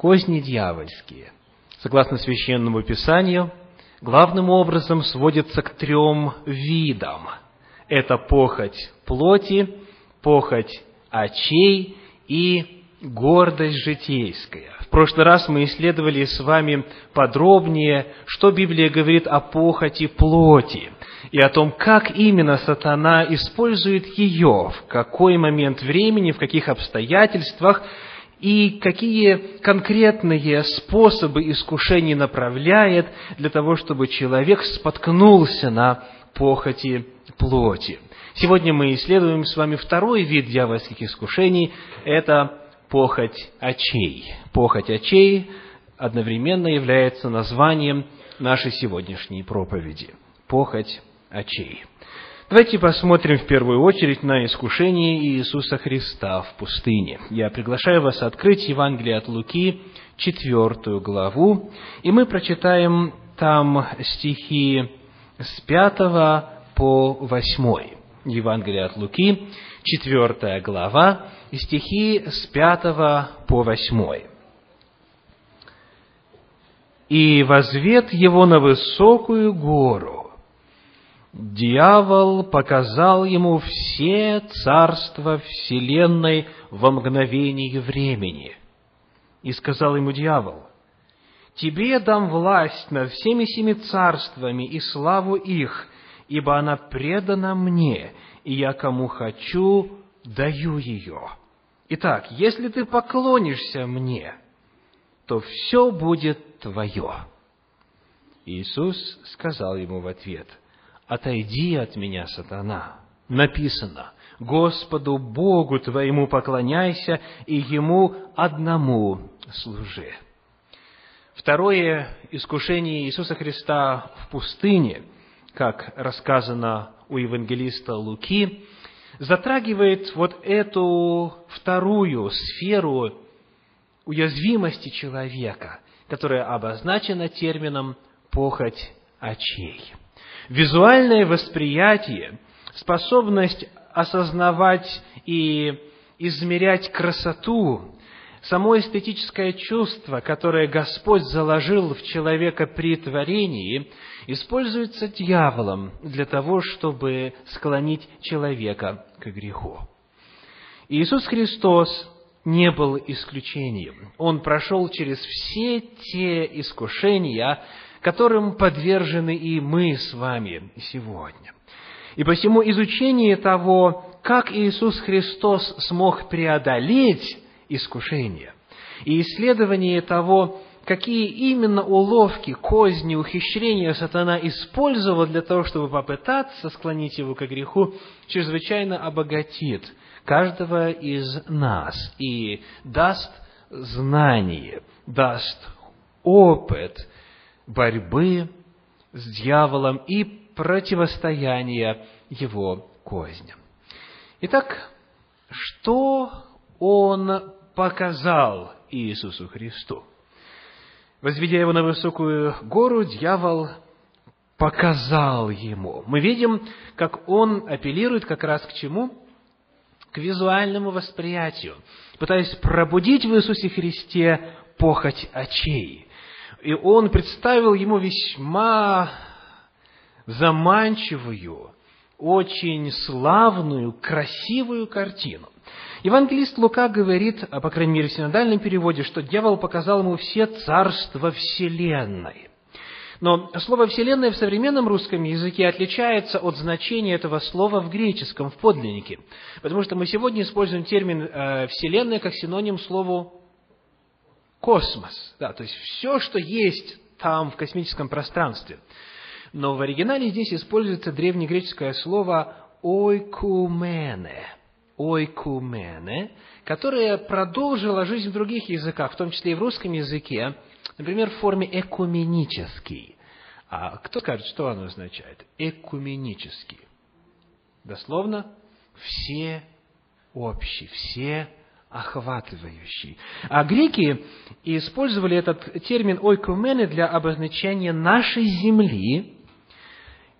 козни дьявольские, согласно Священному Писанию, главным образом сводятся к трем видам. Это похоть плоти, похоть очей и гордость житейская. В прошлый раз мы исследовали с вами подробнее, что Библия говорит о похоти плоти и о том, как именно сатана использует ее, в какой момент времени, в каких обстоятельствах, и какие конкретные способы искушений направляет для того, чтобы человек споткнулся на похоти плоти. Сегодня мы исследуем с вами второй вид дьявольских искушений – это похоть очей. Похоть очей одновременно является названием нашей сегодняшней проповеди. Похоть очей. Давайте посмотрим в первую очередь на искушение Иисуса Христа в пустыне. Я приглашаю вас открыть Евангелие от Луки, четвертую главу, и мы прочитаем там стихи с пятого по восьмой. Евангелие от Луки, четвертая глава, стихи с пятого по восьмой. «И возвет его на высокую гору, дьявол показал ему все царства вселенной во мгновение времени. И сказал ему дьявол, «Тебе дам власть над всеми семи царствами и славу их, ибо она предана мне, и я кому хочу, даю ее. Итак, если ты поклонишься мне, то все будет твое». Иисус сказал ему в ответ – «Отойди от меня, сатана». Написано, «Господу Богу твоему поклоняйся и Ему одному служи». Второе искушение Иисуса Христа в пустыне, как рассказано у евангелиста Луки, затрагивает вот эту вторую сферу уязвимости человека, которая обозначена термином «похоть очей». Визуальное восприятие, способность осознавать и измерять красоту, само эстетическое чувство, которое Господь заложил в человека при творении, используется дьяволом для того, чтобы склонить человека к греху. Иисус Христос не был исключением. Он прошел через все те искушения, которым подвержены и мы с вами сегодня. И посему изучение того, как Иисус Христос смог преодолеть искушение, и исследование того, какие именно уловки, козни, ухищрения сатана использовал для того, чтобы попытаться склонить его к греху, чрезвычайно обогатит каждого из нас и даст знание, даст опыт борьбы с дьяволом и противостояния его козням. Итак, что он показал Иисусу Христу? Возведя его на высокую гору, дьявол показал ему. Мы видим, как он апеллирует как раз к чему? К визуальному восприятию, пытаясь пробудить в Иисусе Христе похоть очей и он представил ему весьма заманчивую, очень славную, красивую картину. Евангелист Лука говорит, а по крайней мере в синодальном переводе, что дьявол показал ему все царства Вселенной. Но слово «вселенная» в современном русском языке отличается от значения этого слова в греческом, в подлиннике. Потому что мы сегодня используем термин э, «вселенная» как синоним слову космос, да, то есть все, что есть там в космическом пространстве. Но в оригинале здесь используется древнегреческое слово «ойкумене», «ойкумене», которое продолжило жизнь в других языках, в том числе и в русском языке, например, в форме «экуменический». А кто скажет, что оно означает? Экуменический. Дословно, все общие, все охватывающий. А греки использовали этот термин ойкумены для обозначения нашей земли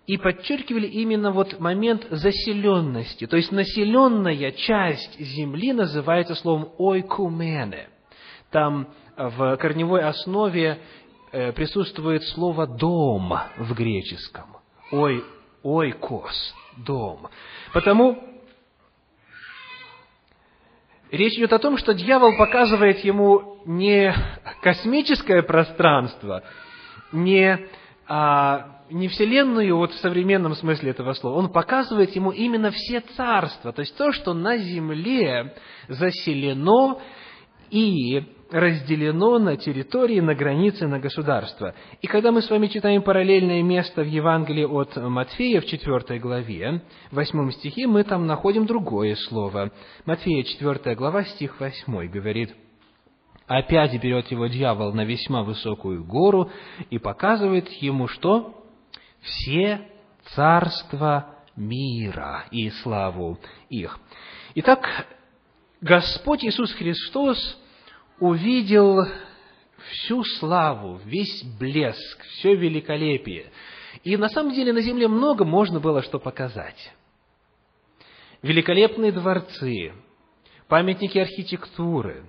и подчеркивали именно вот момент заселенности. То есть населенная часть земли называется словом ойкумене. там в корневой основе э, присутствует слово «дом» в греческом. Ой, ой, кос, дом. Потому речь идет о том, что дьявол показывает ему не космическое пространство, не, а, не Вселенную вот в современном смысле этого слова. Он показывает ему именно все царства, то есть то, что на земле заселено и разделено на территории, на границы, на государства. И когда мы с вами читаем параллельное место в Евангелии от Матфея в 4 главе, в 8 стихе, мы там находим другое слово. Матфея 4 глава, стих 8 говорит, «Опять берет его дьявол на весьма высокую гору и показывает ему, что? Все царства мира и славу их». Итак, Господь Иисус Христос увидел всю славу, весь блеск, все великолепие. И на самом деле на земле много можно было что показать. Великолепные дворцы, памятники архитектуры.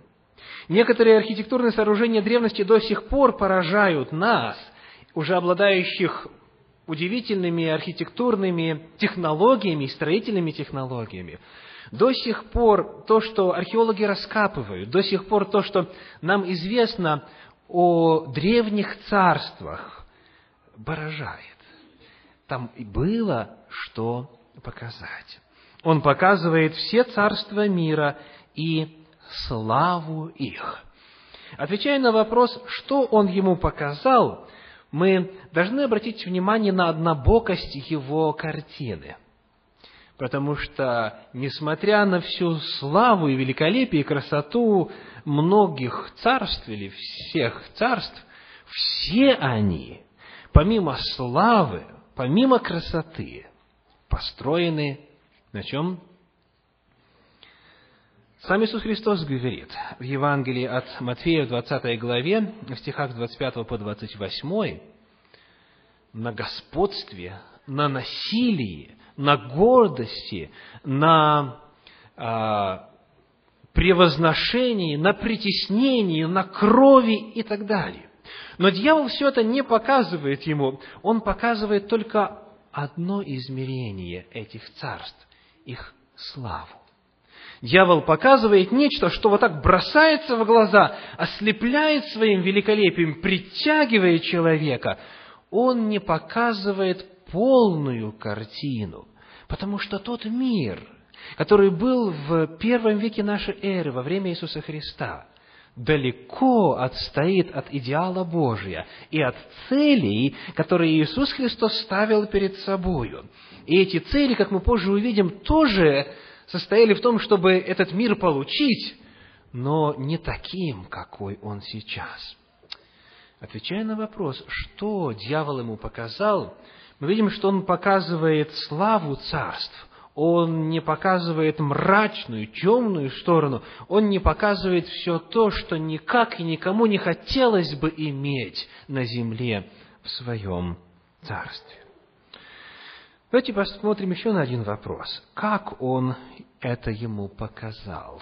Некоторые архитектурные сооружения древности до сих пор поражают нас, уже обладающих удивительными архитектурными технологиями, строительными технологиями. До сих пор то, что археологи раскапывают, до сих пор то, что нам известно о древних царствах, поражает. Там и было что показать. Он показывает все царства мира и славу их. Отвечая на вопрос, что он ему показал, мы должны обратить внимание на однобокость его картины – потому что, несмотря на всю славу и великолепие и красоту многих царств или всех царств, все они, помимо славы, помимо красоты, построены на чем? Сам Иисус Христос говорит в Евангелии от Матфея в 20 главе, в стихах с 25 по 28, на господстве, на насилии, на гордости, на а, превозношении, на притеснении, на крови и так далее. Но дьявол все это не показывает ему, он показывает только одно измерение этих царств, их славу. Дьявол показывает нечто, что вот так бросается в глаза, ослепляет своим великолепием, притягивает человека. Он не показывает полную картину. Потому что тот мир, который был в первом веке нашей эры, во время Иисуса Христа, далеко отстоит от идеала Божия и от целей, которые Иисус Христос ставил перед собою. И эти цели, как мы позже увидим, тоже состояли в том, чтобы этот мир получить, но не таким, какой он сейчас. Отвечая на вопрос, что дьявол ему показал, мы видим, что он показывает славу царств, он не показывает мрачную, темную сторону, он не показывает все то, что никак и никому не хотелось бы иметь на земле в своем царстве. Давайте посмотрим еще на один вопрос. Как он это ему показал?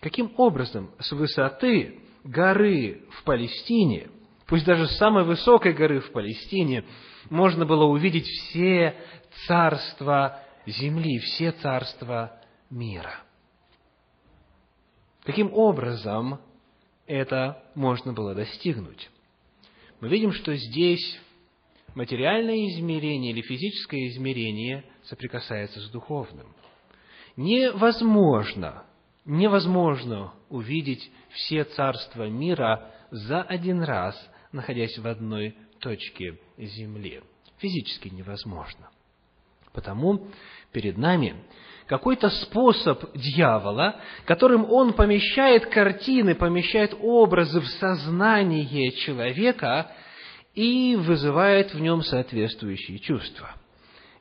Каким образом с высоты горы в Палестине, пусть даже с самой высокой горы в Палестине, можно было увидеть все царства земли, все царства мира. Каким образом это можно было достигнуть? Мы видим, что здесь материальное измерение или физическое измерение соприкасается с духовным. Невозможно, невозможно увидеть все царства мира за один раз, находясь в одной точке земли. Физически невозможно. Потому перед нами какой-то способ дьявола, которым он помещает картины, помещает образы в сознание человека и вызывает в нем соответствующие чувства.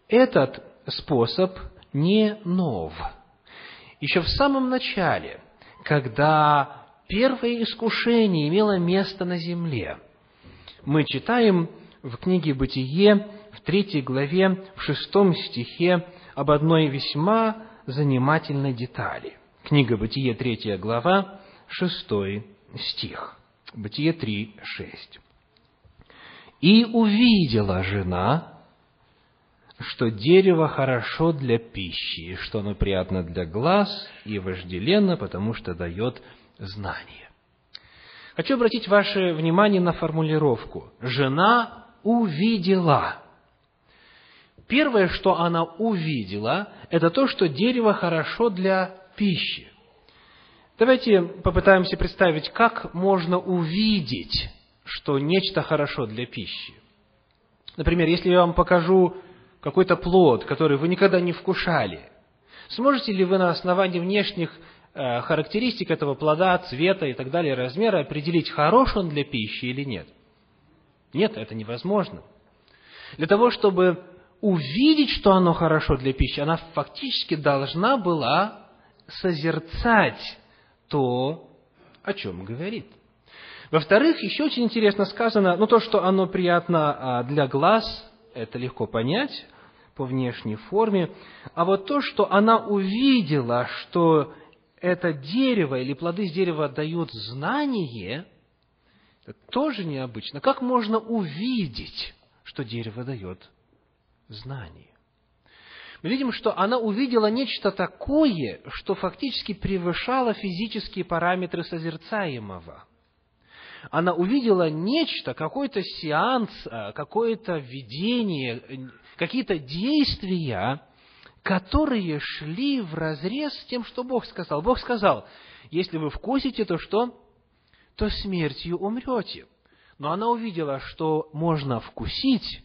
Этот способ не нов. Еще в самом начале, когда первое искушение имело место на земле, мы читаем в книге «Бытие» в третьей главе, в шестом стихе об одной весьма занимательной детали. Книга «Бытие», третья глава, шестой стих. Бытие 3, 6. «И увидела жена, что дерево хорошо для пищи, что оно приятно для глаз и вожделенно, потому что дает знание». Хочу обратить ваше внимание на формулировку. «Жена увидела». Первое, что она увидела, это то, что дерево хорошо для пищи. Давайте попытаемся представить, как можно увидеть, что нечто хорошо для пищи. Например, если я вам покажу какой-то плод, который вы никогда не вкушали, сможете ли вы на основании внешних э, характеристик этого плода, цвета и так далее, размера определить, хорош он для пищи или нет? Нет, это невозможно. Для того, чтобы увидеть, что оно хорошо для пищи, она фактически должна была созерцать то, о чем говорит. Во-вторых, еще очень интересно сказано, ну, то, что оно приятно а, для глаз, это легко понять по внешней форме, а вот то, что она увидела, что это дерево или плоды с дерева дают знание, это тоже необычно. Как можно увидеть, что дерево дает знание? мы видим, что она увидела нечто такое, что фактически превышало физические параметры созерцаемого. Она увидела нечто, какой-то сеанс, а, какое-то видение, какие-то действия, которые шли в разрез с тем, что Бог сказал. Бог сказал, если вы вкусите, то что? То смертью умрете. Но она увидела, что можно вкусить,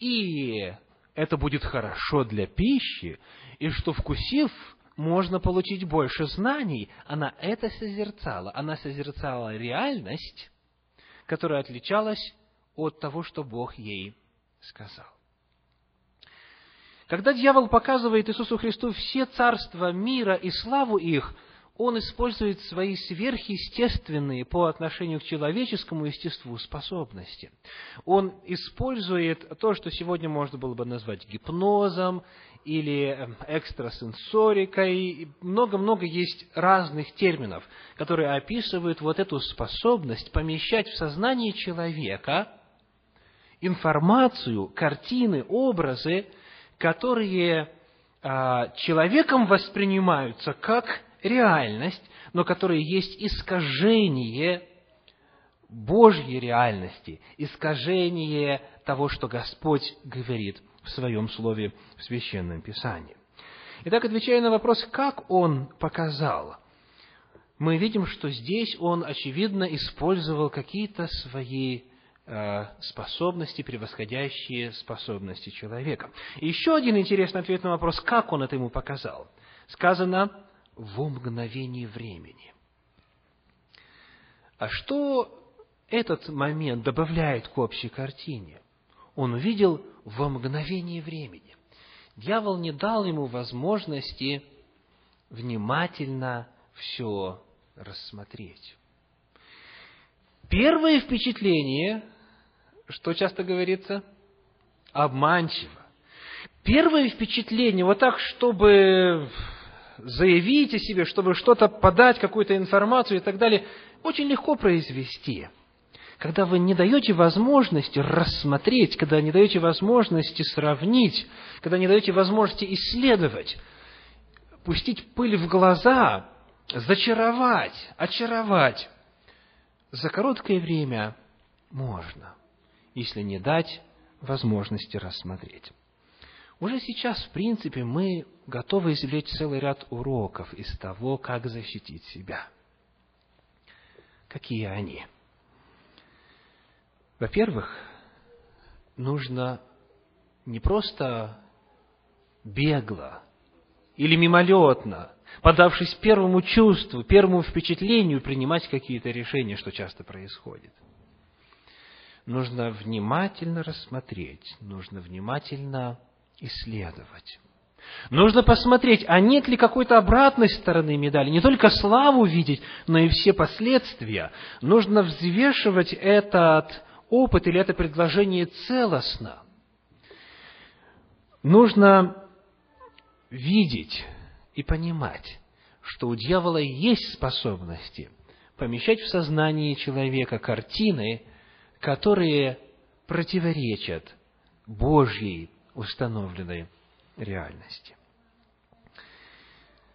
и это будет хорошо для пищи, и что, вкусив, можно получить больше знаний. Она это созерцала. Она созерцала реальность, которая отличалась от того, что Бог ей сказал. Когда дьявол показывает Иисусу Христу все царства мира и славу их – он использует свои сверхъестественные по отношению к человеческому естеству способности. Он использует то, что сегодня можно было бы назвать гипнозом или эм, экстрасенсорикой. Много-много есть разных терминов, которые описывают вот эту способность помещать в сознание человека информацию, картины, образы, которые а, человеком воспринимаются как реальность, но которая есть искажение Божьей реальности, искажение того, что Господь говорит в Своем Слове в Священном Писании. Итак, отвечая на вопрос, как Он показал, мы видим, что здесь Он, очевидно, использовал какие-то свои э, способности, превосходящие способности человека. Еще один интересный ответ на вопрос, как он это ему показал. Сказано, во мгновение времени. А что этот момент добавляет к общей картине? Он увидел во мгновение времени. Дьявол не дал ему возможности внимательно все рассмотреть. Первое впечатление, что часто говорится, обманчиво. Первое впечатление, вот так, чтобы заявить о себе, чтобы что-то подать, какую-то информацию и так далее, очень легко произвести. Когда вы не даете возможности рассмотреть, когда не даете возможности сравнить, когда не даете возможности исследовать, пустить пыль в глаза, зачаровать, очаровать, за короткое время можно, если не дать возможности рассмотреть. Уже сейчас, в принципе, мы готовы извлечь целый ряд уроков из того, как защитить себя. Какие они? Во-первых, нужно не просто бегло или мимолетно, подавшись первому чувству, первому впечатлению, принимать какие-то решения, что часто происходит. Нужно внимательно рассмотреть, нужно внимательно исследовать. Нужно посмотреть, а нет ли какой-то обратной стороны медали. Не только славу видеть, но и все последствия. Нужно взвешивать этот опыт или это предложение целостно. Нужно видеть и понимать, что у дьявола есть способности помещать в сознание человека картины, которые противоречат Божьей установленной реальности.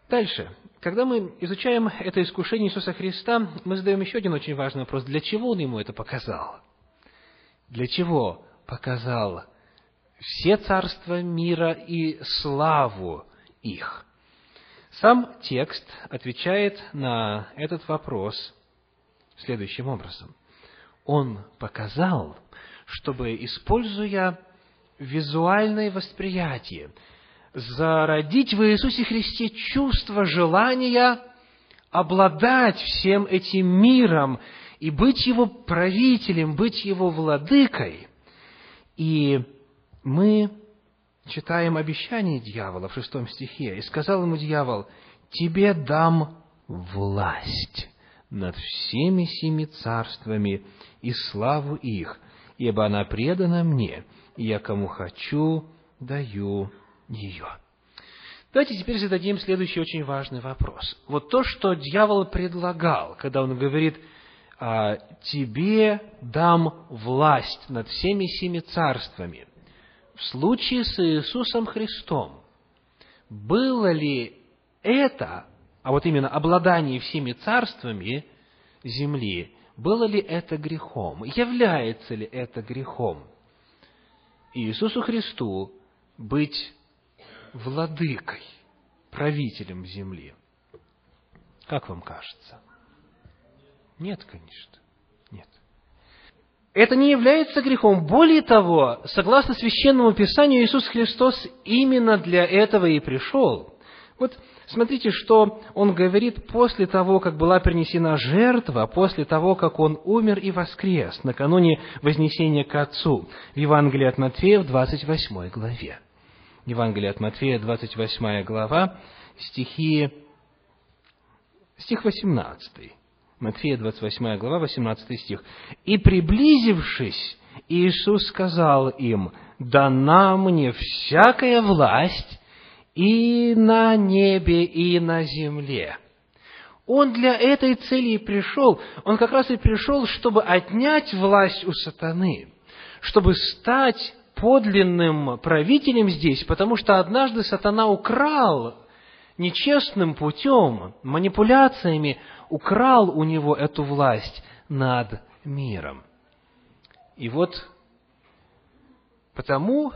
Дальше. Когда мы изучаем это искушение Иисуса Христа, мы задаем еще один очень важный вопрос. Для чего Он ему это показал? Для чего показал все царства мира и славу их? Сам текст отвечает на этот вопрос следующим образом. Он показал, чтобы, используя визуальное восприятие, зародить в Иисусе Христе чувство желания обладать всем этим миром и быть его правителем, быть его владыкой. И мы читаем обещание дьявола в шестом стихе. «И сказал ему дьявол, тебе дам власть над всеми семи царствами и славу их, ибо она предана мне, и я кому хочу даю ее. Давайте теперь зададим следующий очень важный вопрос. Вот то, что дьявол предлагал, когда он говорит, «А, «Тебе дам власть над всеми семи царствами», в случае с Иисусом Христом, было ли это, а вот именно обладание всеми царствами земли, было ли это грехом? Является ли это грехом? Иисусу Христу быть владыкой, правителем земли. Как вам кажется? Нет, конечно. Нет. Это не является грехом. Более того, согласно Священному Писанию, Иисус Христос именно для этого и пришел. Вот смотрите, что Он говорит после того, как была принесена жертва, после того, как Он умер и воскрес, накануне вознесения к Отцу, в Евангелии от Матфея в 28 главе. Евангелие от Матфея, 28 глава, стихи, стих 18. Матфея, 28 глава, 18 стих. «И приблизившись, Иисус сказал им, «Дана мне всякая власть и на небе, и на земле». Он для этой цели и пришел. Он как раз и пришел, чтобы отнять власть у сатаны, чтобы стать подлинным правителем здесь, потому что однажды сатана украл нечестным путем, манипуляциями, украл у него эту власть над миром. И вот потому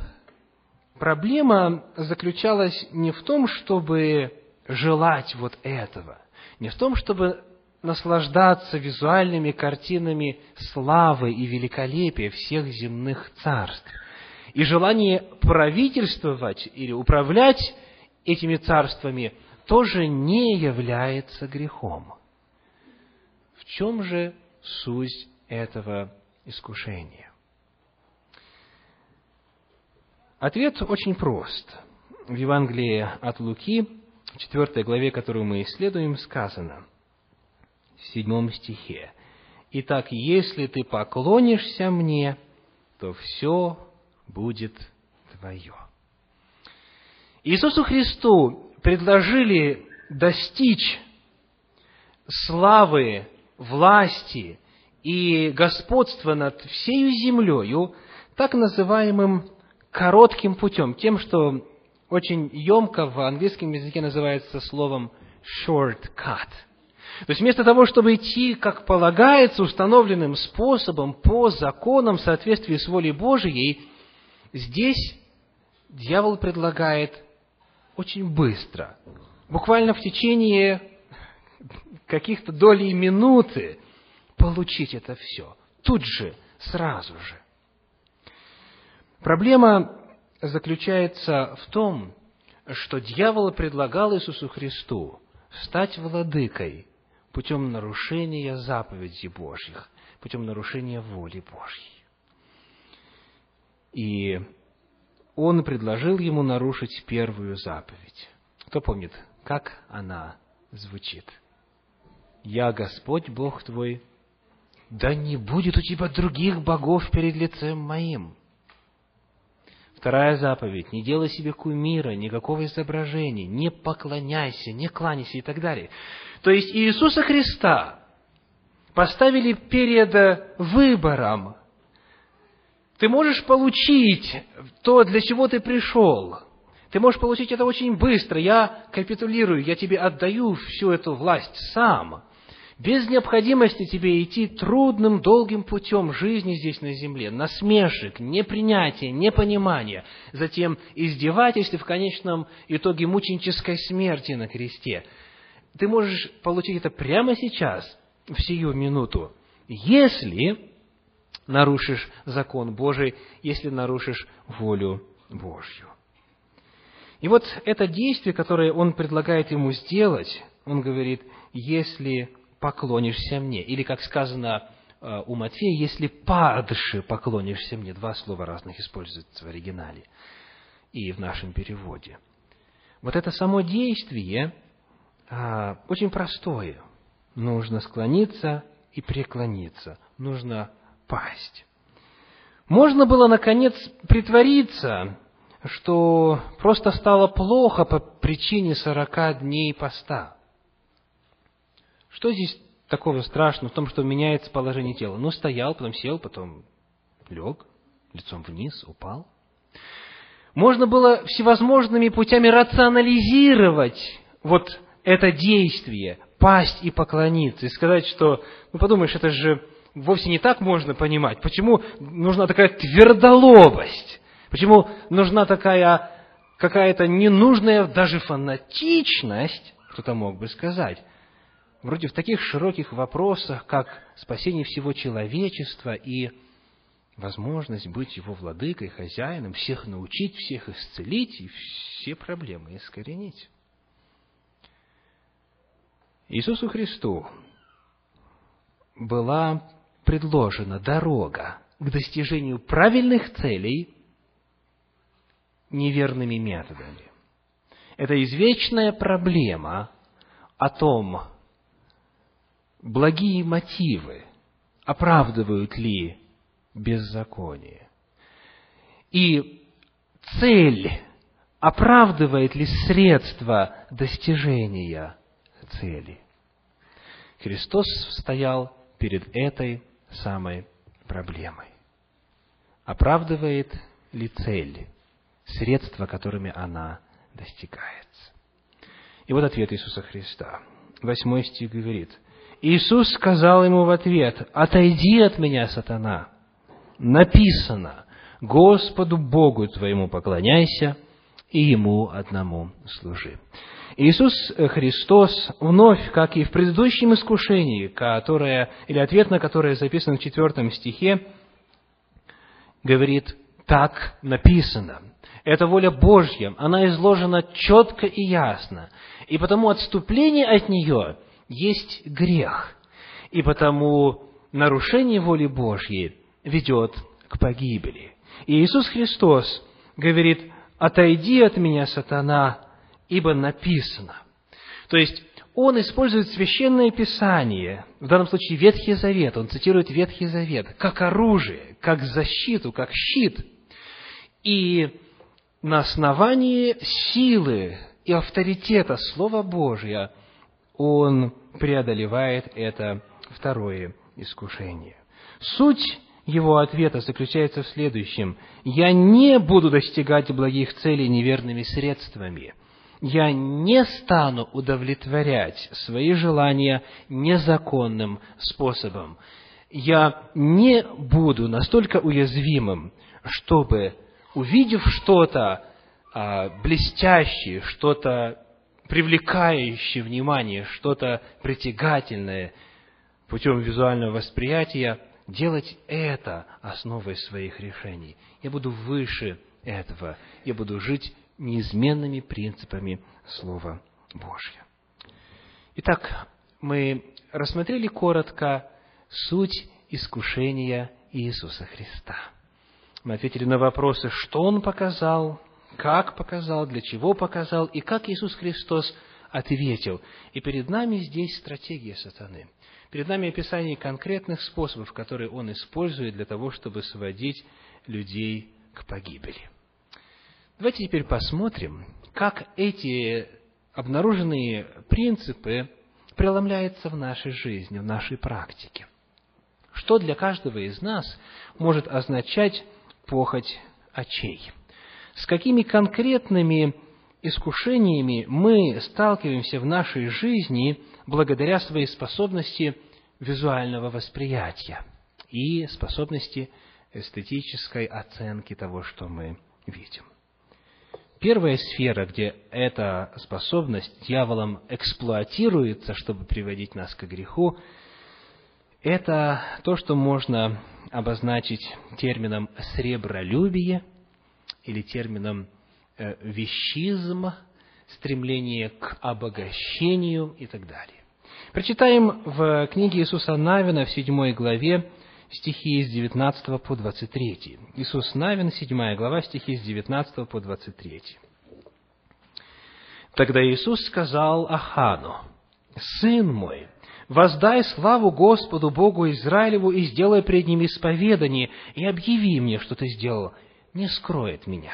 проблема заключалась не в том, чтобы желать вот этого, не в том, чтобы наслаждаться визуальными картинами славы и великолепия всех земных царств, и желание правительствовать или управлять этими царствами тоже не является грехом. В чем же суть этого искушения? Ответ очень прост. В Евангелии от Луки, в 4 главе, которую мы исследуем, сказано в 7 стихе. «Итак, если ты поклонишься мне, то все будет твое. Иисусу Христу предложили достичь славы, власти и господства над всею землею так называемым коротким путем, тем, что очень емко в английском языке называется словом shortcut. То есть вместо того, чтобы идти, как полагается, установленным способом, по законам в соответствии с волей Божией, Здесь дьявол предлагает очень быстро, буквально в течение каких-то долей минуты получить это все. Тут же, сразу же. Проблема заключается в том, что дьявол предлагал Иисусу Христу стать владыкой путем нарушения заповедей Божьих, путем нарушения воли Божьей. И он предложил ему нарушить первую заповедь. Кто помнит, как она звучит? «Я Господь Бог твой, да не будет у тебя других богов перед лицем моим». Вторая заповедь. Не делай себе кумира, никакого изображения, не поклоняйся, не кланяйся и так далее. То есть Иисуса Христа поставили перед выбором. Ты можешь получить то, для чего ты пришел. Ты можешь получить это очень быстро. Я капитулирую, я тебе отдаю всю эту власть сам без необходимости тебе идти трудным, долгим путем жизни здесь на земле, насмешек, непринятия, непонимания, затем издевательств и в конечном итоге мученической смерти на кресте. Ты можешь получить это прямо сейчас, в сию минуту, если нарушишь закон Божий, если нарушишь волю Божью. И вот это действие, которое он предлагает ему сделать, он говорит, если поклонишься мне. Или, как сказано э, у Матфея, если падше поклонишься мне. Два слова разных используются в оригинале и в нашем переводе. Вот это само действие а, очень простое. Нужно склониться и преклониться. Нужно пасть. Можно было, наконец, притвориться, что просто стало плохо по причине сорока дней поста. Что здесь такого страшного в том, что меняется положение тела? Ну, стоял, потом сел, потом лег, лицом вниз, упал. Можно было всевозможными путями рационализировать вот это действие, пасть и поклониться, и сказать, что, ну, подумаешь, это же вовсе не так можно понимать. Почему нужна такая твердолобость? Почему нужна такая какая-то ненужная даже фанатичность, кто-то мог бы сказать, вроде в таких широких вопросах, как спасение всего человечества и возможность быть его владыкой, хозяином, всех научить, всех исцелить и все проблемы искоренить. Иисусу Христу была предложена дорога к достижению правильных целей неверными методами. Это извечная проблема о том, благие мотивы оправдывают ли беззаконие. И цель оправдывает ли средства достижения цели. Христос стоял перед этой самой проблемой. Оправдывает ли цель средства, которыми она достигается? И вот ответ Иисуса Христа. Восьмой стих говорит – Иисус сказал ему в ответ, «Отойди от меня, сатана! Написано, Господу Богу твоему поклоняйся и Ему одному служи». Иисус Христос вновь, как и в предыдущем искушении, которое, или ответ на которое записан в четвертом стихе, говорит, так написано. Это воля Божья, она изложена четко и ясно. И потому отступление от нее – есть грех, и потому нарушение воли Божьей ведет к погибели. И Иисус Христос говорит, «Отойди от меня, сатана, ибо написано». То есть, он использует священное писание, в данном случае Ветхий Завет, он цитирует Ветхий Завет, как оружие, как защиту, как щит. И на основании силы и авторитета Слова Божия он преодолевает это второе искушение. Суть его ответа заключается в следующем. «Я не буду достигать благих целей неверными средствами. Я не стану удовлетворять свои желания незаконным способом. Я не буду настолько уязвимым, чтобы, увидев что-то а, блестящее, что-то привлекающее внимание, что-то притягательное путем визуального восприятия, делать это основой своих решений. Я буду выше этого. Я буду жить неизменными принципами Слова Божьего. Итак, мы рассмотрели коротко суть искушения Иисуса Христа. Мы ответили на вопросы, что Он показал, как показал, для чего показал и как Иисус Христос ответил. И перед нами здесь стратегия сатаны. Перед нами описание конкретных способов, которые он использует для того, чтобы сводить людей к погибели. Давайте теперь посмотрим, как эти обнаруженные принципы преломляется в нашей жизни, в нашей практике. Что для каждого из нас может означать похоть очей? С какими конкретными искушениями мы сталкиваемся в нашей жизни благодаря своей способности визуального восприятия и способности эстетической оценки того, что мы видим. Первая сфера, где эта способность дьяволом эксплуатируется, чтобы приводить нас к греху, это то, что можно обозначить термином «сребролюбие» или термином э, «вещизм», стремление к обогащению и так далее. Прочитаем в книге Иисуса Навина в 7 главе стихи с 19 по 23. Иисус Навин, 7 глава, стихи с 19 по 23. Тогда Иисус сказал Ахану, «Сын мой, воздай славу Господу Богу Израилеву и сделай пред ним исповедание, и объяви мне, что ты сделал, не скроет меня».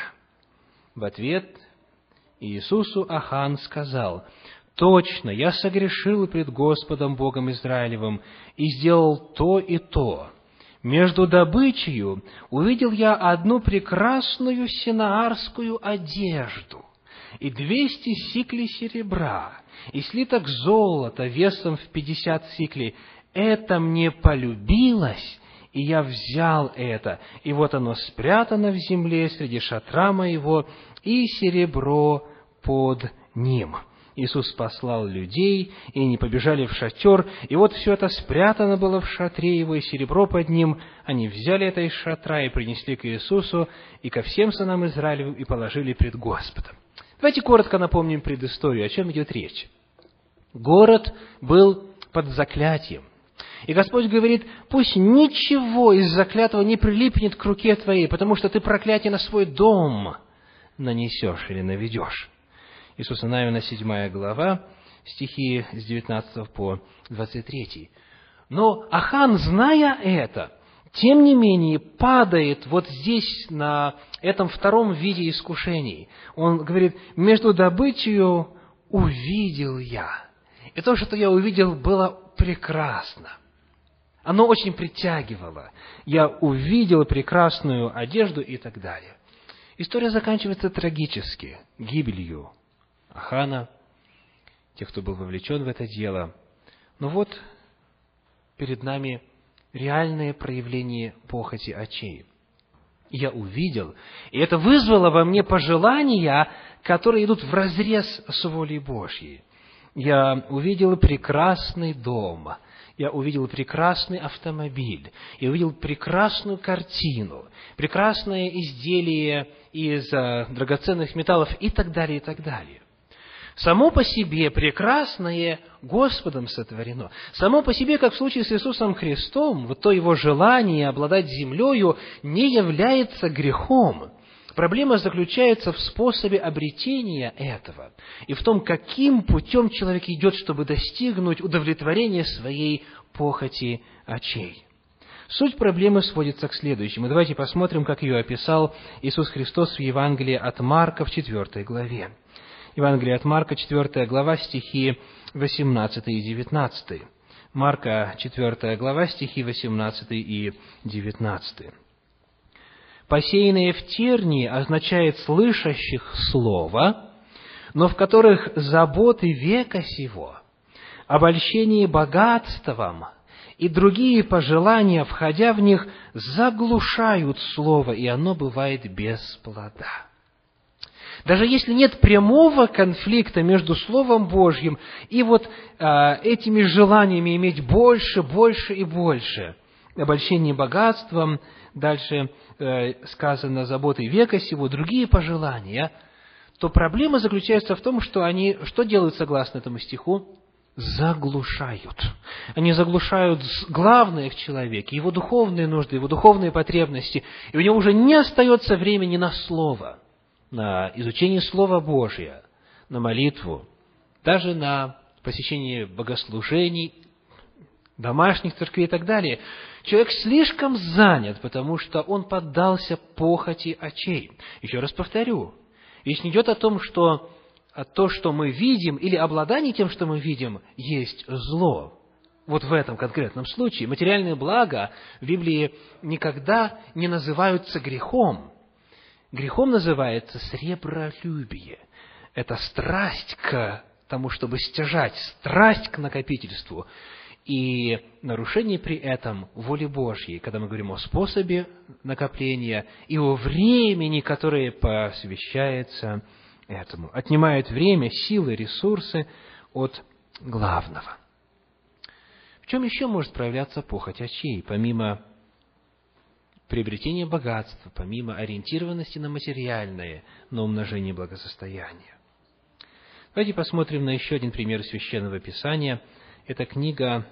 В ответ Иисусу Ахан сказал, «Точно, я согрешил пред Господом Богом Израилевым и сделал то и то, между добычею увидел я одну прекрасную синаарскую одежду и двести сиклей серебра, и слиток золота весом в пятьдесят сиклей. Это мне полюбилось, и я взял это, и вот оно спрятано в земле среди шатра моего, и серебро под ним». Иисус послал людей, и они побежали в шатер, и вот все это спрятано было в шатре его, и серебро под ним. Они взяли это из шатра и принесли к Иисусу, и ко всем сынам Израилевым, и положили пред Господом. Давайте коротко напомним предысторию, о чем идет речь. Город был под заклятием. И Господь говорит, пусть ничего из заклятого не прилипнет к руке твоей, потому что ты проклятие на свой дом нанесешь или наведешь. Иисуса Навина, 7 глава, стихи с 19 по 23. Но Ахан, зная это, тем не менее, падает вот здесь, на этом втором виде искушений. Он говорит, между добычей увидел я. И то, что я увидел, было прекрасно. Оно очень притягивало. Я увидел прекрасную одежду и так далее. История заканчивается трагически, гибелью Ахана, тех, кто был вовлечен в это дело. Но вот перед нами реальное проявление похоти очей. Я увидел, и это вызвало во мне пожелания, которые идут в разрез с волей Божьей. Я увидел прекрасный дом, я увидел прекрасный автомобиль, я увидел прекрасную картину, прекрасное изделие из э, драгоценных металлов и так далее, и так далее само по себе прекрасное Господом сотворено. Само по себе, как в случае с Иисусом Христом, вот то его желание обладать землею не является грехом. Проблема заключается в способе обретения этого и в том, каким путем человек идет, чтобы достигнуть удовлетворения своей похоти очей. Суть проблемы сводится к следующему. Давайте посмотрим, как ее описал Иисус Христос в Евангелии от Марка в 4 главе. Евангелие от Марка, 4 глава, стихи 18 и 19. Марка, 4 глава, стихи 18 и 19. «Посеянные в тернии» означает «слышащих слово», но в которых заботы века сего, обольщение богатством и другие пожелания, входя в них, заглушают слово, и оно бывает без плода. Даже если нет прямого конфликта между Словом Божьим и вот э, этими желаниями иметь больше, больше и больше, обольщение богатством, дальше э, сказано заботой века сего, другие пожелания, то проблема заключается в том, что они что делают согласно этому стиху? заглушают. Они заглушают главное в человеке, его духовные нужды, его духовные потребности, и у него уже не остается времени на слово на изучение Слова Божия, на молитву, даже на посещение богослужений, домашних церквей и так далее. Человек слишком занят, потому что он поддался похоти очей. Еще раз повторю, речь не идет о том, что то, что мы видим, или обладание тем, что мы видим, есть зло. Вот в этом конкретном случае материальные блага в Библии никогда не называются грехом. Грехом называется сребролюбие. Это страсть к тому, чтобы стяжать, страсть к накопительству. И нарушение при этом воли Божьей, когда мы говорим о способе накопления и о времени, которое посвящается этому. Отнимает время, силы, ресурсы от главного. В чем еще может проявляться похоть очей, помимо приобретения богатства, помимо ориентированности на материальное, на умножение благосостояния? Давайте посмотрим на еще один пример Священного Писания. Это книга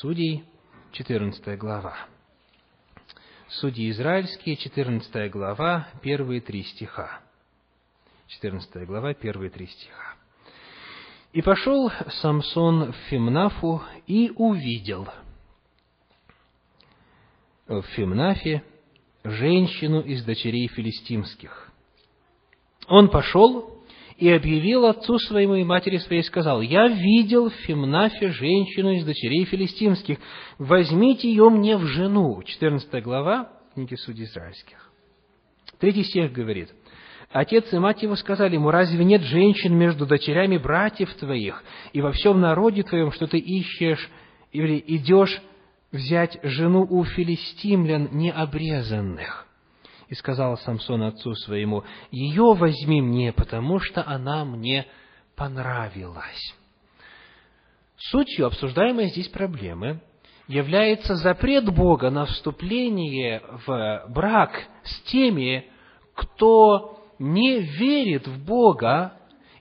Судей, 14 глава. Судьи израильские, 14 глава, первые три стиха. 14 глава, первые три стиха. «И пошел Самсон в Фимнафу и увидел в Фимнафе женщину из дочерей филистимских. Он пошел и объявил отцу своему и матери своей, сказал, «Я видел в Фимнафе женщину из дочерей филистимских, возьмите ее мне в жену». 14 глава книги Судей Израильских. Третий стих говорит, Отец и мать его сказали ему, разве нет женщин между дочерями братьев твоих и во всем народе твоем, что ты ищешь или идешь взять жену у филистимлян необрезанных? И сказал Самсон отцу своему, ее возьми мне, потому что она мне понравилась. Сутью обсуждаемой здесь проблемы является запрет Бога на вступление в брак с теми, кто не верит в Бога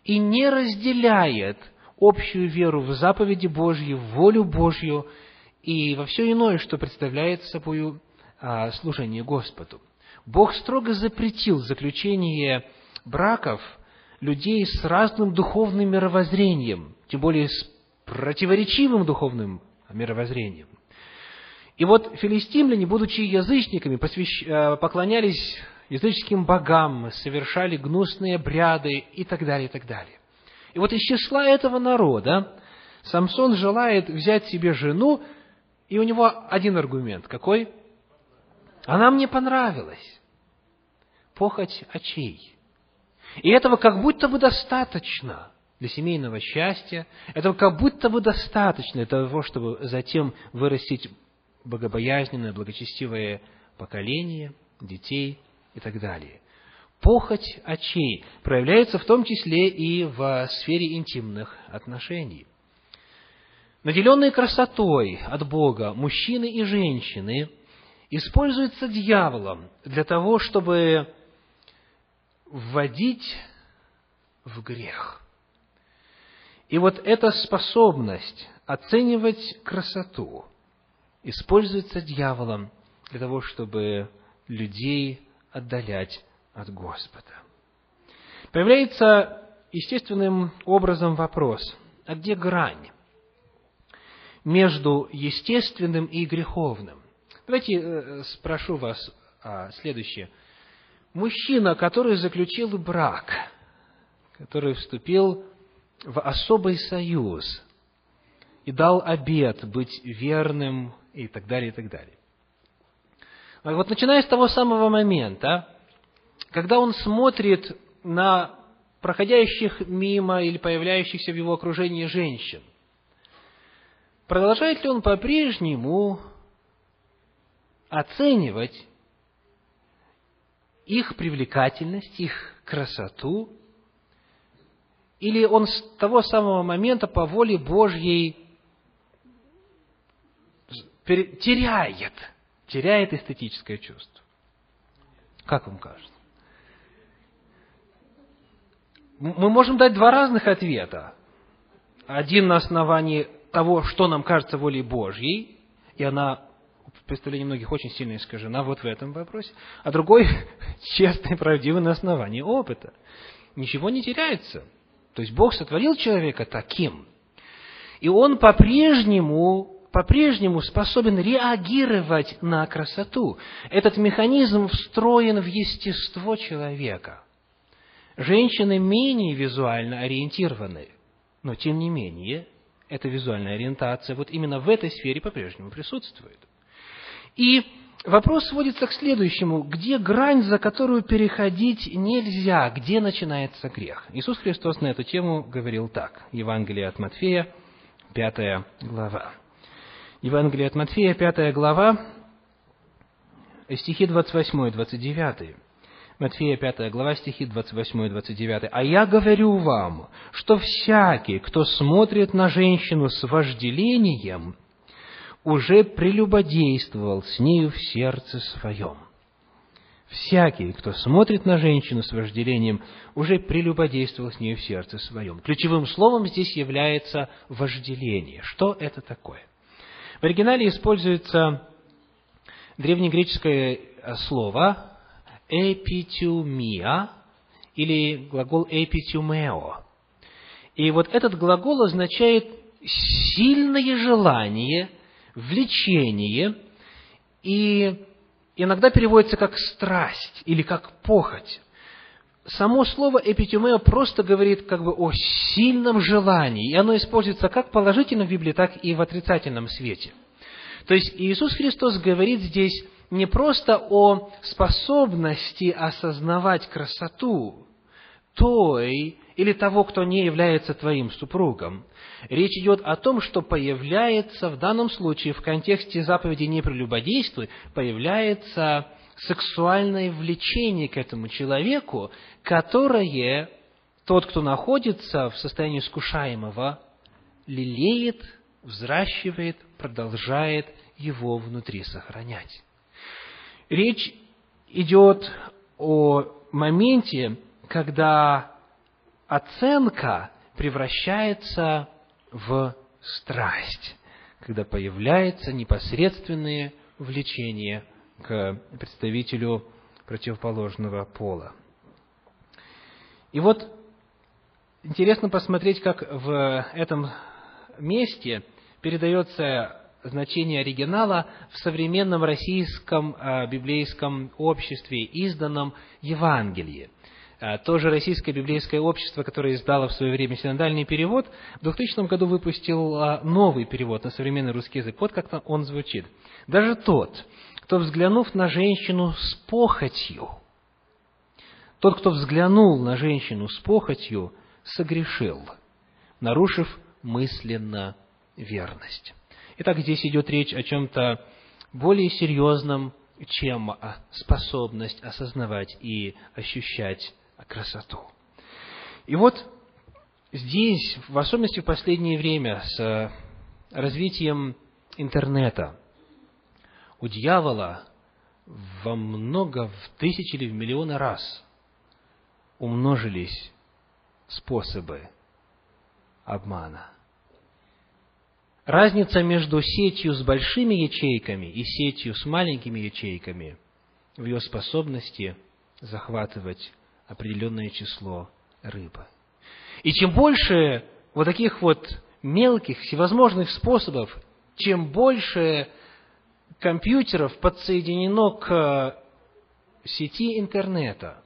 и не разделяет общую веру в заповеди Божьи, в волю Божью и во все иное, что представляет собой а, служение Господу. Бог строго запретил заключение браков людей с разным духовным мировоззрением, тем более с противоречивым духовным мировоззрением. И вот филистимляне, будучи язычниками, посвящ... Э, поклонялись языческим богам, совершали гнусные обряды и так далее, и так далее. И вот из числа этого народа Самсон желает взять себе жену, и у него один аргумент. Какой? Она мне понравилась. Похоть очей. И этого как будто бы достаточно для семейного счастья, этого как будто бы достаточно для того, чтобы затем вырастить богобоязненное, благочестивое поколение детей – и так далее. Похоть очей проявляется в том числе и в сфере интимных отношений. Наделенные красотой от Бога мужчины и женщины используются дьяволом для того, чтобы вводить в грех. И вот эта способность оценивать красоту используется дьяволом для того, чтобы людей отдалять от Господа. Появляется естественным образом вопрос, а где грань между естественным и греховным? Давайте э, спрошу вас а, следующее. Мужчина, который заключил брак, который вступил в особый союз и дал обет быть верным и так далее, и так далее. Вот начиная с того самого момента, когда он смотрит на проходящих мимо или появляющихся в его окружении женщин, продолжает ли он по-прежнему оценивать их привлекательность, их красоту, или он с того самого момента по воле Божьей теряет теряет эстетическое чувство. Как вам кажется? Мы можем дать два разных ответа. Один на основании того, что нам кажется волей Божьей, и она в представлении многих очень сильно искажена вот в этом вопросе, а другой честный, правдивый на основании опыта. Ничего не теряется. То есть Бог сотворил человека таким, и он по-прежнему по-прежнему способен реагировать на красоту. Этот механизм встроен в естество человека. женщины менее визуально ориентированы, но тем не менее, эта визуальная ориентация вот именно в этой сфере по-прежнему присутствует. И вопрос сводится к следующему. Где грань, за которую переходить нельзя? Где начинается грех? Иисус Христос на эту тему говорил так. Евангелие от Матфея, пятая глава. Евангелие от Матфея, пятая глава, стихи 28 и 29. Матфея 5 глава, стихи 28 и 29. «А я говорю вам, что всякий, кто смотрит на женщину с вожделением, уже прелюбодействовал с нею в сердце своем». Всякий, кто смотрит на женщину с вожделением, уже прелюбодействовал с нею в сердце своем. Ключевым словом здесь является вожделение. Что это такое? В оригинале используется древнегреческое слово эпитюмия или глагол эпитюмео. И вот этот глагол означает сильное желание, влечение, и иногда переводится как страсть или как похоть. Само слово эпитюмео просто говорит как бы о сильном желании, и оно используется как в положительном в Библии, так и в отрицательном свете. То есть Иисус Христос говорит здесь не просто о способности осознавать красоту той или того, кто не является твоим супругом. Речь идет о том, что появляется в данном случае в контексте заповеди «не прелюбодействуй», появляется сексуальное влечение к этому человеку, которое тот, кто находится в состоянии искушаемого, лелеет, взращивает, продолжает его внутри сохранять. Речь идет о моменте, когда оценка превращается в страсть, когда появляется непосредственное влечение к представителю противоположного пола. И вот интересно посмотреть, как в этом месте передается значение оригинала в современном российском э, библейском обществе, изданном Евангелии. Э, тоже российское библейское общество, которое издало в свое время синодальный перевод, в 2000 году выпустил новый перевод на современный русский язык. Вот как он звучит. «Даже тот, кто, взглянув на женщину с похотью, тот, кто взглянул на женщину с похотью, согрешил, нарушив мысленно верность. Итак, здесь идет речь о чем-то более серьезном, чем способность осознавать и ощущать красоту. И вот здесь, в особенности в последнее время, с развитием интернета, у дьявола во много, в тысячи или в миллионы раз умножились способы обмана – Разница между сетью с большими ячейками и сетью с маленькими ячейками в ее способности захватывать определенное число рыбы. И чем больше вот таких вот мелких, всевозможных способов, чем больше компьютеров подсоединено к сети интернета,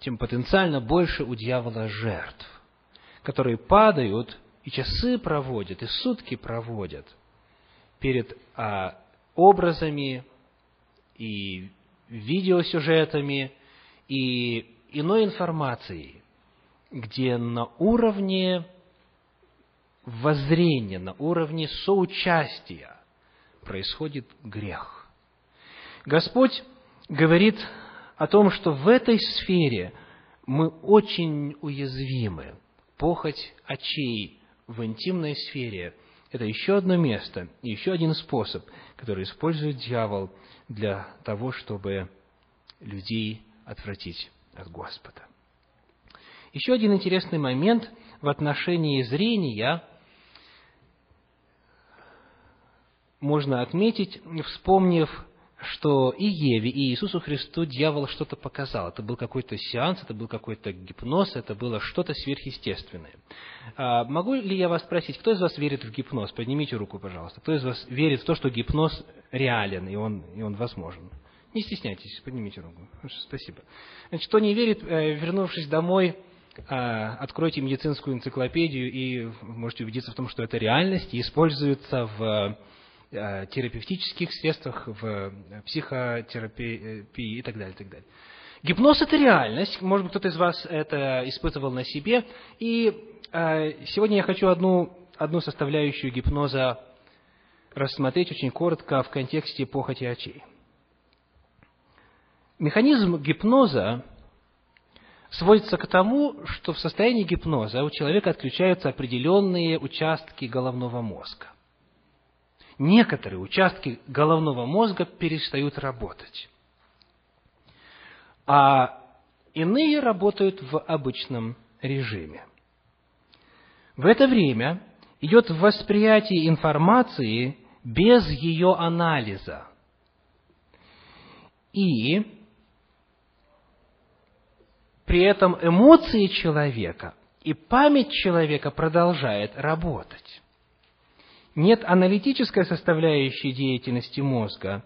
тем потенциально больше у дьявола жертв, которые падают и часы проводят, и сутки проводят перед а, образами и видеосюжетами и иной информацией, где на уровне воззрения, на уровне соучастия происходит грех. Господь говорит о том, что в этой сфере мы очень уязвимы. Похоть очей в интимной сфере – это еще одно место, еще один способ, который использует дьявол для того, чтобы людей отвратить от Господа. Еще один интересный момент в отношении зрения можно отметить, вспомнив что и Еве, и Иисусу Христу дьявол что-то показал. Это был какой-то сеанс, это был какой-то гипноз, это было что-то сверхъестественное. А, могу ли я вас спросить, кто из вас верит в гипноз? Поднимите руку, пожалуйста. Кто из вас верит в то, что гипноз реален и он, и он возможен? Не стесняйтесь, поднимите руку. Спасибо. Значит, кто не верит, э, вернувшись домой, э, откройте медицинскую энциклопедию и можете убедиться в том, что это реальность и используется в терапевтических средствах, в психотерапии и так далее, и так далее. Гипноз – это реальность. Может быть, кто-то из вас это испытывал на себе. И сегодня я хочу одну, одну составляющую гипноза рассмотреть очень коротко в контексте похоти очей. Механизм гипноза сводится к тому, что в состоянии гипноза у человека отключаются определенные участки головного мозга. Некоторые участки головного мозга перестают работать, а иные работают в обычном режиме. В это время идет восприятие информации без ее анализа. И при этом эмоции человека и память человека продолжает работать. Нет аналитической составляющей деятельности мозга,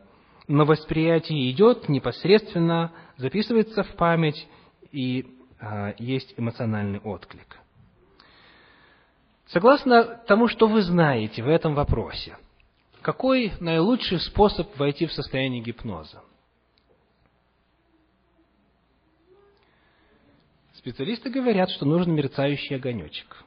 но восприятие идет непосредственно, записывается в память и а, есть эмоциональный отклик. Согласно тому, что вы знаете в этом вопросе, какой наилучший способ войти в состояние гипноза? Специалисты говорят, что нужен мерцающий огонечек.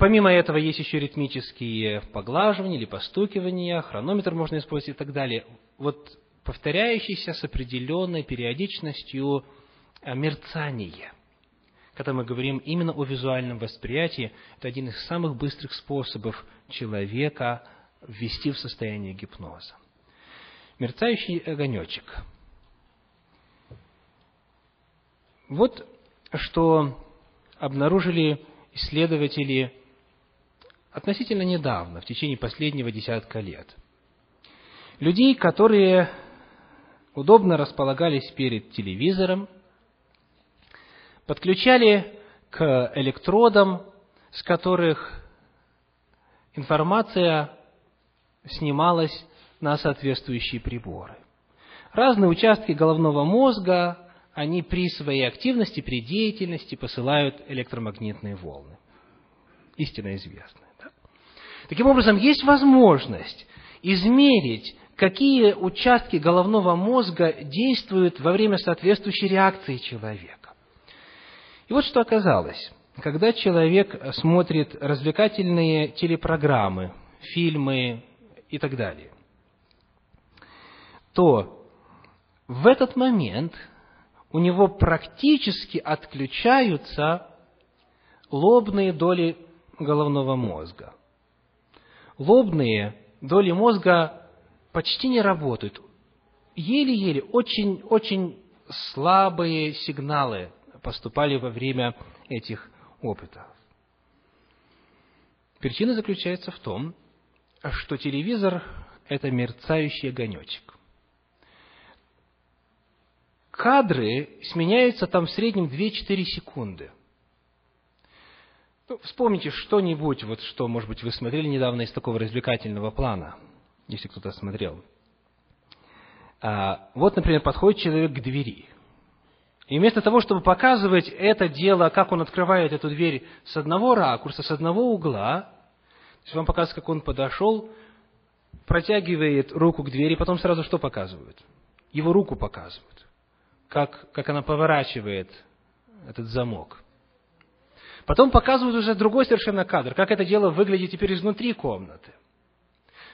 Помимо этого есть еще ритмические поглаживания или постукивания, хронометр можно использовать и так далее. Вот повторяющийся с определенной периодичностью э, мерцание, когда мы говорим именно о визуальном восприятии, это один из самых быстрых способов человека ввести в состояние гипноза. Мерцающий огонечек – Вот что обнаружили исследователи относительно недавно, в течение последнего десятка лет. Людей, которые удобно располагались перед телевизором, подключали к электродам, с которых информация снималась на соответствующие приборы. Разные участки головного мозга они при своей активности, при деятельности посылают электромагнитные волны. Истинно известная. Таким образом, есть возможность измерить, какие участки головного мозга действуют во время соответствующей реакции человека. И вот что оказалось. Когда человек смотрит развлекательные телепрограммы, фильмы и так далее, то в этот момент у него практически отключаются лобные доли головного мозга. Лобные доли мозга почти не работают. Еле-еле, очень-очень слабые сигналы поступали во время этих опытов. Причина заключается в том, что телевизор – это мерцающий огонечек кадры сменяются там в среднем 2-4 секунды. Ну, вспомните что-нибудь, вот что, может быть, вы смотрели недавно из такого развлекательного плана, если кто-то смотрел. А, вот, например, подходит человек к двери. И вместо того, чтобы показывать это дело, как он открывает эту дверь с одного ракурса, с одного угла, то есть вам показывает, как он подошел, протягивает руку к двери, потом сразу что показывают? Его руку показывают как, как она поворачивает этот замок. Потом показывают уже другой совершенно кадр, как это дело выглядит теперь изнутри комнаты.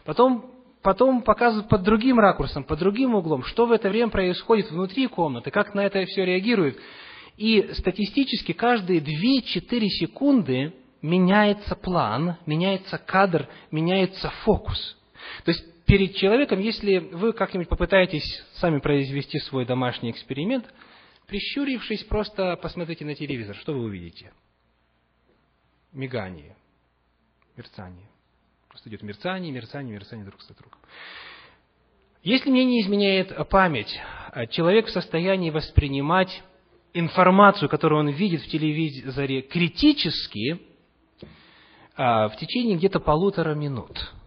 Потом, потом показывают под другим ракурсом, под другим углом, что в это время происходит внутри комнаты, как на это все реагирует. И статистически каждые 2-4 секунды меняется план, меняется кадр, меняется фокус. То есть перед человеком, если вы как-нибудь попытаетесь сами произвести свой домашний эксперимент, прищурившись, просто посмотрите на телевизор, что вы увидите? Мигание, мерцание. Просто идет мерцание, мерцание, мерцание друг за другом. Если мне не изменяет память, человек в состоянии воспринимать информацию, которую он видит в телевизоре, критически а, в течение где-то полутора минут –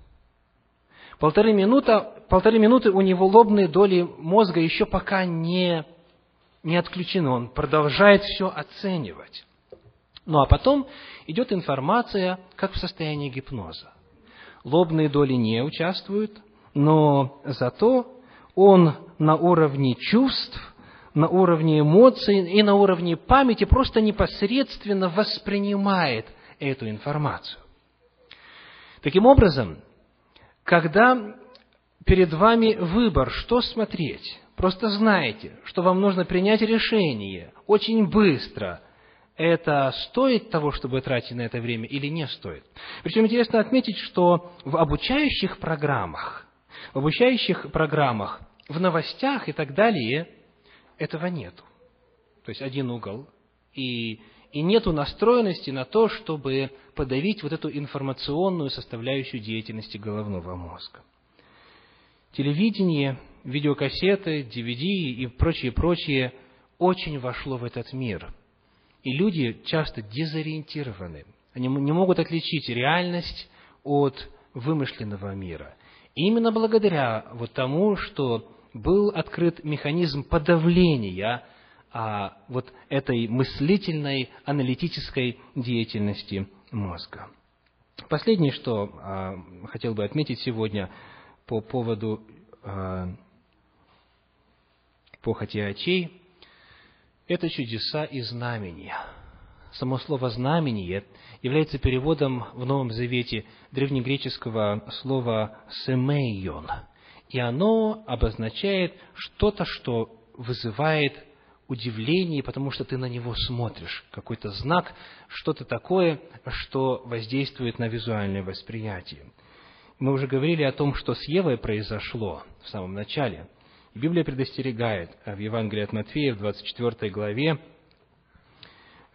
Полторы минуты, полторы минуты у него лобные доли мозга еще пока не, не отключены, он продолжает все оценивать. Ну а потом идет информация, как в состоянии гипноза. Лобные доли не участвуют, но зато он на уровне чувств, на уровне эмоций и на уровне памяти просто непосредственно воспринимает эту информацию. Таким образом, когда перед вами выбор, что смотреть, просто знайте, что вам нужно принять решение очень быстро. Это стоит того, чтобы тратить на это время или не стоит? Причем интересно отметить, что в обучающих программах, в обучающих программах, в новостях и так далее этого нету. То есть один угол, и и нет настроенности на то, чтобы подавить вот эту информационную составляющую деятельности головного мозга. Телевидение, видеокассеты, DVD и прочее, прочее очень вошло в этот мир. И люди часто дезориентированы. Они не могут отличить реальность от вымышленного мира. И именно благодаря вот тому, что был открыт механизм подавления а, вот этой мыслительной, аналитической деятельности мозга. Последнее, что а, хотел бы отметить сегодня по поводу а, похоти очей, это чудеса и знамения. Само слово «знамение» является переводом в Новом Завете древнегреческого слова «семейон», и оно обозначает что-то, что вызывает удивлении, потому что ты на него смотришь. Какой-то знак, что-то такое, что воздействует на визуальное восприятие. Мы уже говорили о том, что с Евой произошло в самом начале. И Библия предостерегает в Евангелии от Матфея в 24 главе,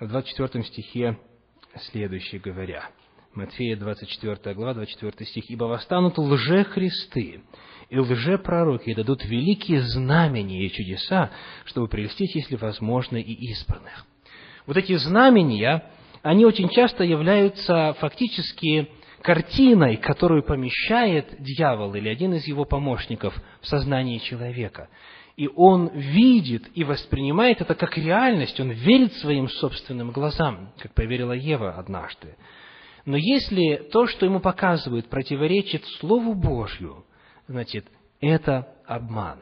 в 24 стихе следующее говоря. Матфея 24 глава, 24 стих. «Ибо восстанут лжехристы, и лжепророки дадут великие знамения и чудеса, чтобы прельстить, если возможно, и избранных. Вот эти знамения, они очень часто являются фактически картиной, которую помещает дьявол или один из его помощников в сознании человека. И он видит и воспринимает это как реальность, он верит своим собственным глазам, как поверила Ева однажды. Но если то, что ему показывают, противоречит Слову Божью, значит, это обман.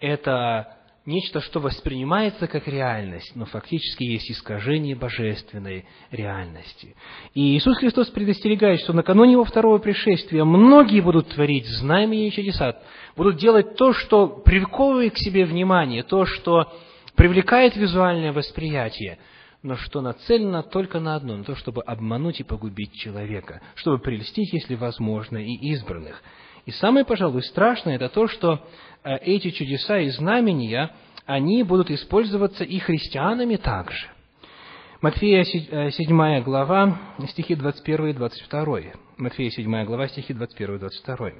Это нечто, что воспринимается как реальность, но фактически есть искажение божественной реальности. И Иисус Христос предостерегает, что накануне Его второго пришествия многие будут творить знамения и чудеса, будут делать то, что приковывает к себе внимание, то, что привлекает визуальное восприятие, но что нацелено только на одно, на то, чтобы обмануть и погубить человека, чтобы прельстить, если возможно, и избранных – и самое, пожалуй, страшное, это то, что э, эти чудеса и знамения, они будут использоваться и христианами также. Матфея 7 э, глава, стихи 21 и 22. Матфея 7 глава, стихи 21 и 22.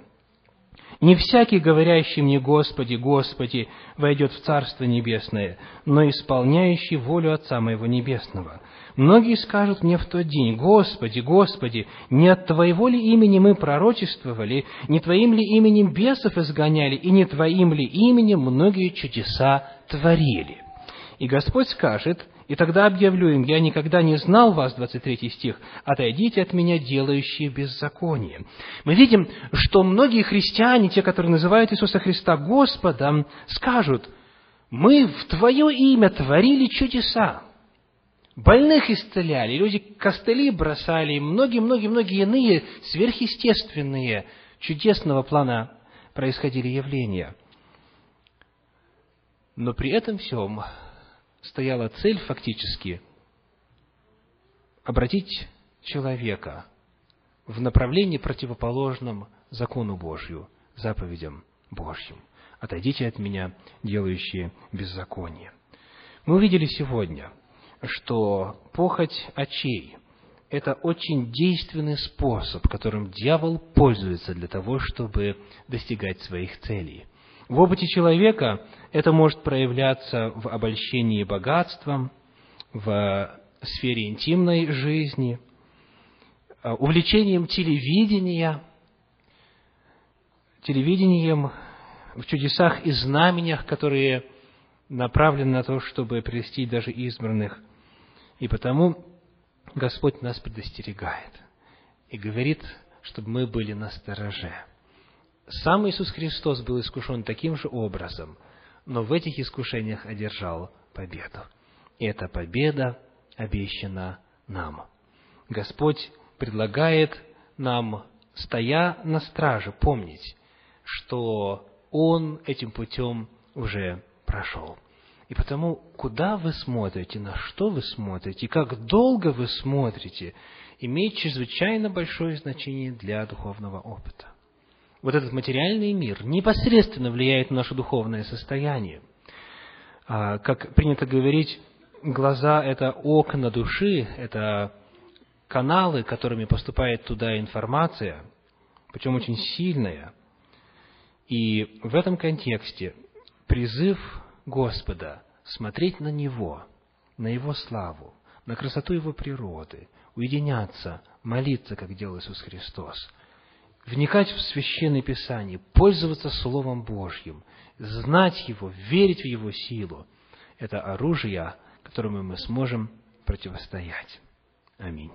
Не всякий, говорящий мне «Господи, Господи», войдет в Царство Небесное, но исполняющий волю Отца Моего Небесного. Многие скажут мне в тот день, «Господи, Господи, не от Твоего ли имени мы пророчествовали, не Твоим ли именем бесов изгоняли, и не Твоим ли именем многие чудеса творили?» И Господь скажет, и тогда объявлю им, я никогда не знал вас, 23 стих, отойдите от меня, делающие беззаконие. Мы видим, что многие христиане, те, которые называют Иисуса Христа Господом, скажут, мы в Твое имя творили чудеса. Больных исцеляли, люди костыли бросали, многие-многие-многие иные сверхъестественные, чудесного плана происходили явления. Но при этом всем стояла цель фактически обратить человека в направлении противоположном закону Божью, заповедям Божьим. Отойдите от меня, делающие беззаконие. Мы увидели сегодня, что похоть очей – это очень действенный способ, которым дьявол пользуется для того, чтобы достигать своих целей. В опыте человека это может проявляться в обольщении богатством, в сфере интимной жизни, э, увлечением телевидения, телевидением, в чудесах и знамениях, которые направлены на то, чтобы прелестить даже избранных. И потому Господь нас предостерегает и говорит, чтобы мы были на стороже. Сам Иисус Христос был искушен таким же образом, но в этих искушениях одержал победу. И эта победа обещана нам. Господь предлагает нам, стоя на страже, помнить, что Он этим путем уже прошел. И потому, куда вы смотрите, на что вы смотрите, как долго вы смотрите, имеет чрезвычайно большое значение для духовного опыта. Вот этот материальный мир непосредственно влияет на наше духовное состояние. А, как принято говорить, глаза – это окна души, это каналы, которыми поступает туда информация, причем очень сильная. И в этом контексте призыв Господа смотреть на Него, на Его славу, на красоту Его природы, уединяться, молиться, как делал Иисус Христос, вникать в Священное Писание, пользоваться Словом Божьим, знать Его, верить в Его силу – это оружие, которому мы сможем противостоять. Аминь.